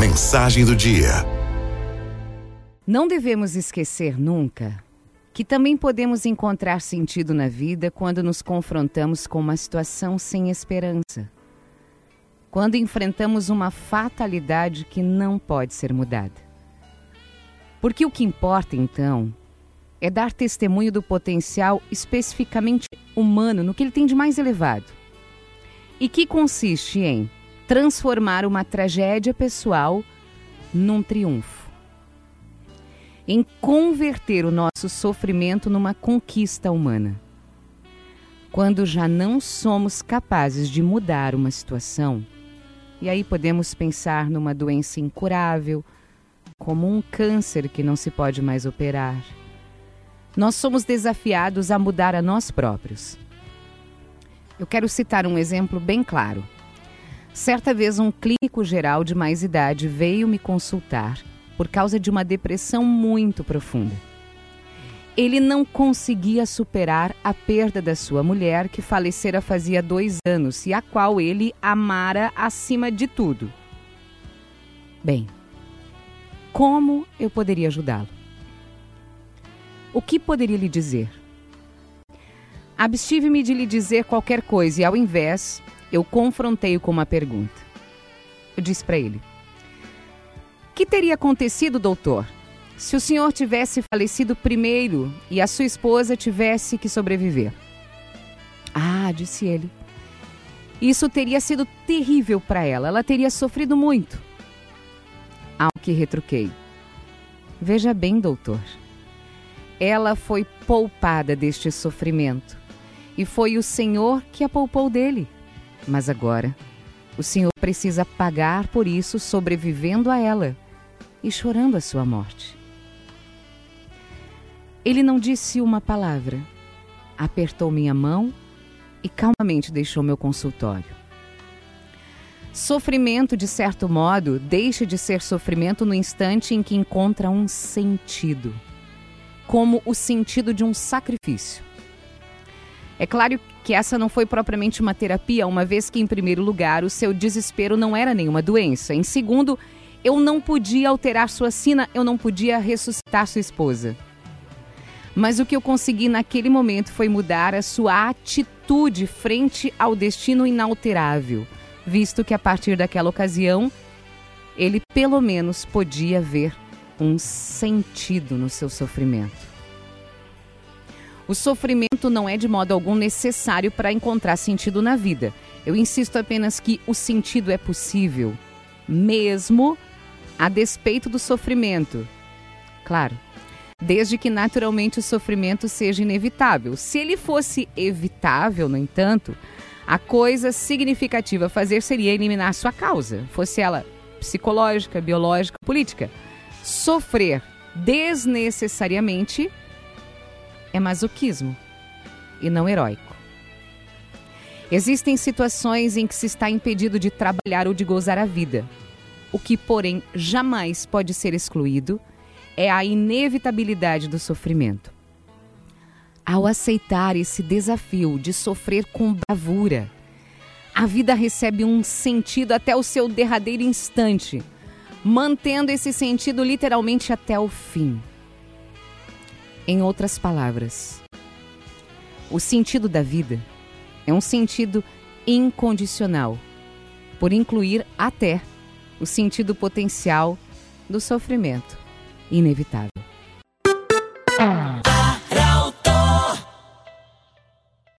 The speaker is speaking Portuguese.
Mensagem do dia. Não devemos esquecer nunca que também podemos encontrar sentido na vida quando nos confrontamos com uma situação sem esperança. Quando enfrentamos uma fatalidade que não pode ser mudada. Porque o que importa, então, é dar testemunho do potencial especificamente humano no que ele tem de mais elevado. E que consiste em transformar uma tragédia pessoal num triunfo. Em converter o nosso sofrimento numa conquista humana. Quando já não somos capazes de mudar uma situação, e aí podemos pensar numa doença incurável, como um câncer que não se pode mais operar. Nós somos desafiados a mudar a nós próprios. Eu quero citar um exemplo bem claro. Certa vez, um clínico geral de mais idade veio me consultar por causa de uma depressão muito profunda. Ele não conseguia superar a perda da sua mulher, que falecera fazia dois anos e a qual ele amara acima de tudo. Bem, como eu poderia ajudá-lo? O que poderia lhe dizer? Abstive-me de lhe dizer qualquer coisa e, ao invés, eu confrontei-o com uma pergunta. Eu disse para ele: Que teria acontecido, doutor, se o senhor tivesse falecido primeiro e a sua esposa tivesse que sobreviver? Ah, disse ele. Isso teria sido terrível para ela. Ela teria sofrido muito. Ao que retruquei. Veja bem, doutor. Ela foi poupada deste sofrimento. E foi o Senhor que a poupou dele. Mas agora, o Senhor precisa pagar por isso sobrevivendo a ela e chorando a sua morte. Ele não disse uma palavra, apertou minha mão e calmamente deixou meu consultório. Sofrimento, de certo modo, deixa de ser sofrimento no instante em que encontra um sentido, como o sentido de um sacrifício. É claro que essa não foi propriamente uma terapia, uma vez que, em primeiro lugar, o seu desespero não era nenhuma doença. Em segundo, eu não podia alterar sua sina, eu não podia ressuscitar sua esposa. Mas o que eu consegui naquele momento foi mudar a sua atitude frente ao destino inalterável, visto que a partir daquela ocasião ele pelo menos podia ver um sentido no seu sofrimento. O sofrimento não é de modo algum necessário para encontrar sentido na vida. Eu insisto apenas que o sentido é possível, mesmo a despeito do sofrimento. Claro, desde que naturalmente o sofrimento seja inevitável. Se ele fosse evitável, no entanto, a coisa significativa a fazer seria eliminar sua causa, fosse ela psicológica, biológica, política. Sofrer desnecessariamente é masoquismo e não heróico. Existem situações em que se está impedido de trabalhar ou de gozar a vida. O que, porém, jamais pode ser excluído é a inevitabilidade do sofrimento. Ao aceitar esse desafio de sofrer com bravura, a vida recebe um sentido até o seu derradeiro instante, mantendo esse sentido literalmente até o fim. Em outras palavras, o sentido da vida é um sentido incondicional, por incluir até o sentido potencial do sofrimento inevitável.